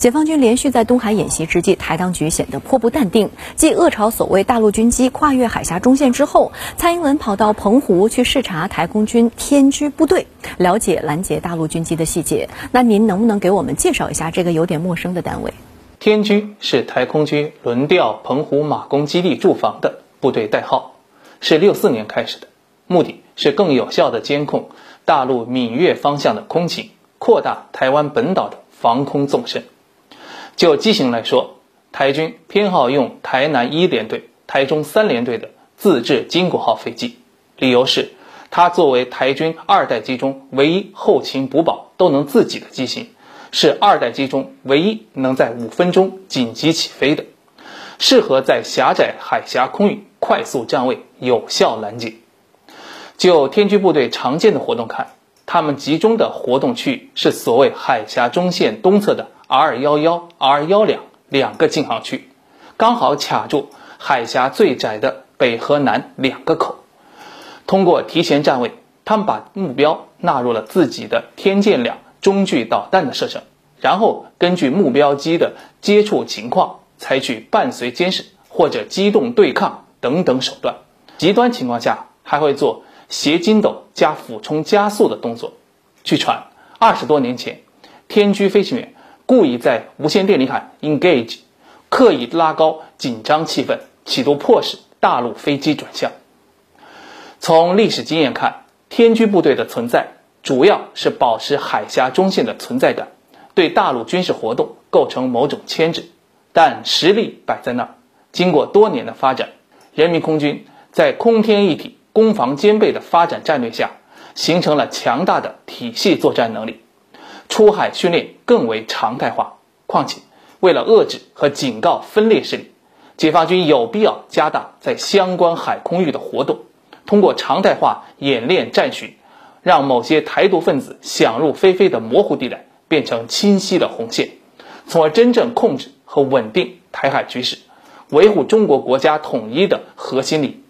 解放军连续在东海演习之际，台当局显得颇不淡定。继遏朝所谓大陆军机跨越海峡中线之后，蔡英文跑到澎湖去视察台空军天居部队，了解拦截大陆军机的细节。那您能不能给我们介绍一下这个有点陌生的单位？天居是台空军轮调澎湖马公基地驻防的部队代号，是六四年开始的，目的是更有效地监控大陆闽粤方向的空情，扩大台湾本岛的防空纵深。就机型来说，台军偏好用台南一联队、台中三联队的自制金国号飞机，理由是它作为台军二代机中唯一后勤补保都能自己的机型，是二代机中唯一能在五分钟紧急起飞的，适合在狭窄海峡空域快速站位、有效拦截。就天军部队常见的活动看，他们集中的活动区域是所谓海峡中线东侧的。R 幺幺、R 幺两两个禁航区，刚好卡住海峡最窄的北和南两个口。通过提前站位，他们把目标纳入了自己的天剑两中距导弹的射程，然后根据目标机的接触情况，采取伴随监视或者机动对抗等等手段。极端情况下，还会做斜筋斗加俯冲加速的动作。据传，二十多年前，天居飞行员。故意在无线电里喊 engage，刻意拉高紧张气氛，企图迫使大陆飞机转向。从历史经验看，天军部队的存在主要是保持海峡中线的存在感，对大陆军事活动构成某种牵制。但实力摆在那儿，经过多年的发展，人民空军在空天一体、攻防兼备的发展战略下，形成了强大的体系作战能力。出海训练更为常态化。况且，为了遏制和警告分裂势力，解放军有必要加大在相关海空域的活动，通过常态化演练战训，让某些台独分子想入非非的模糊地带变成清晰的红线，从而真正控制和稳定台海局势，维护中国国家统一的核心利益。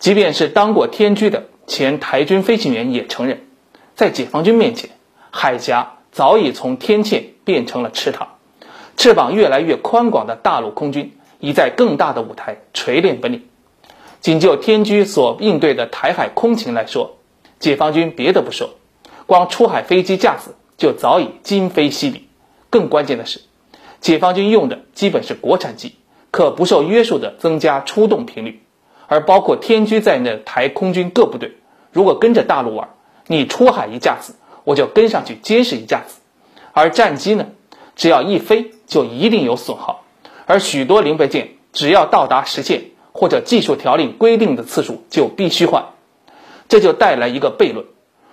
即便是当过天居的前台军飞行员也承认，在解放军面前。海峡早已从天堑变成了池塘，翅膀越来越宽广的大陆空军已在更大的舞台锤炼本领。仅就天居所应对的台海空情来说，解放军别的不说，光出海飞机架子就早已今非昔比。更关键的是，解放军用的基本是国产机，可不受约束的增加出动频率。而包括天居在内的台空军各部队，如果跟着大陆玩，你出海一架子。我就跟上去监视一架子，而战机呢，只要一飞就一定有损耗，而许多零配件只要到达时限或者技术条令规定的次数就必须换，这就带来一个悖论：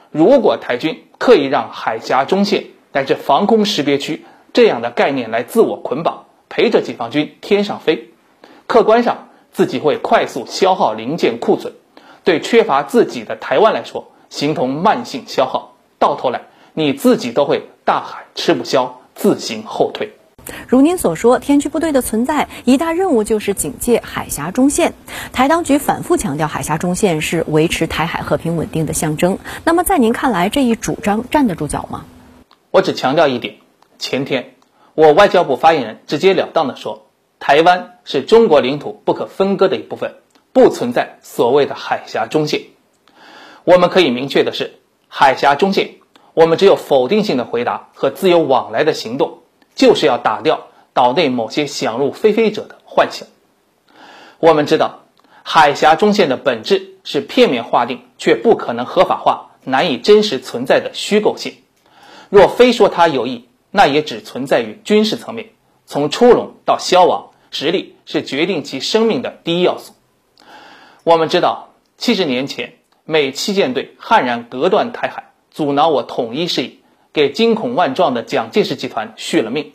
如果台军刻意让海峡中线乃至防空识别区这样的概念来自我捆绑，陪着解放军天上飞，客观上自己会快速消耗零件库存，对缺乏自己的台湾来说，形同慢性消耗。到头来，你自己都会大喊吃不消，自行后退。如您所说，天驱部队的存在一大任务就是警戒海峡中线。台当局反复强调，海峡中线是维持台海和平稳定的象征。那么，在您看来，这一主张站得住脚吗？我只强调一点：前天，我外交部发言人直截了当地说，台湾是中国领土不可分割的一部分，不存在所谓的海峡中线。我们可以明确的是。海峡中线，我们只有否定性的回答和自由往来的行动，就是要打掉岛内某些想入非非者的幻想。我们知道，海峡中线的本质是片面划定却不可能合法化、难以真实存在的虚构性。若非说它有意，那也只存在于军事层面。从出笼到消亡，实力是决定其生命的第一要素。我们知道，七十年前。美七舰队悍然隔断台海，阻挠我统一事业，给惊恐万状的蒋介石集团续了命。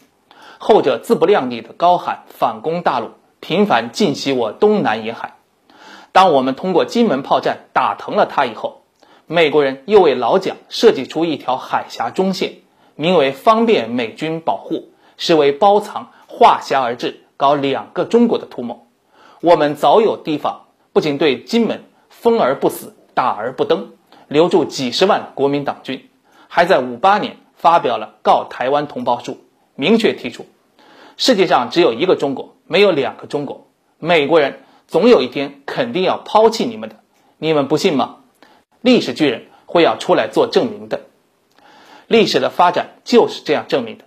后者自不量力的高喊反攻大陆，频繁进袭我东南沿海。当我们通过金门炮战打疼了他以后，美国人又为老蒋设计出一条海峡中线，名为方便美军保护，实为包藏画峡而治，搞两个中国的图谋。我们早有提防，不仅对金门封而不死。打而不登，留住几十万国民党军，还在五八年发表了《告台湾同胞书》，明确提出，世界上只有一个中国，没有两个中国。美国人总有一天肯定要抛弃你们的，你们不信吗？历史巨人会要出来做证明的。历史的发展就是这样证明的。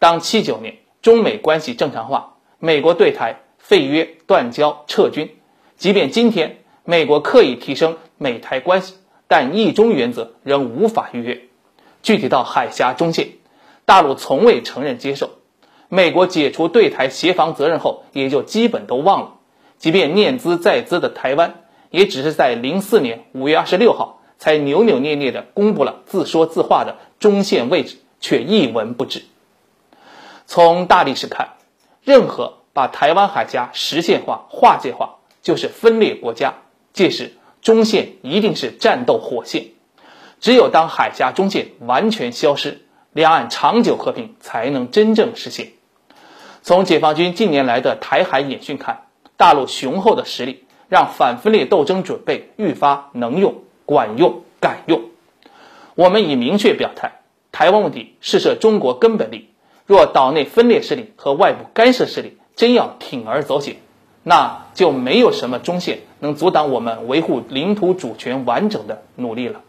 当七九年中美关系正常化，美国对台废约、断交、撤军，即便今天美国刻意提升美台关系，但一中原则仍无法逾越。具体到海峡中线，大陆从未承认接受。美国解除对台协防责任后，也就基本都忘了。即便念兹在兹的台湾，也只是在零四年五月二十六号才扭扭捏捏地公布了自说自话的中线位置，却一文不值。从大历史看，任何把台湾海峡实线化、划界化，就是分裂国家。届时，中线一定是战斗火线。只有当海峡中线完全消失，两岸长久和平才能真正实现。从解放军近年来的台海演训看，大陆雄厚的实力让反分裂斗争准备愈发能用、管用、敢用。我们已明确表态，台湾问题是涉中国根本利。若岛内分裂势力和外部干涉势力真要铤而走险，那就没有什么中线能阻挡我们维护领土主权完整的努力了。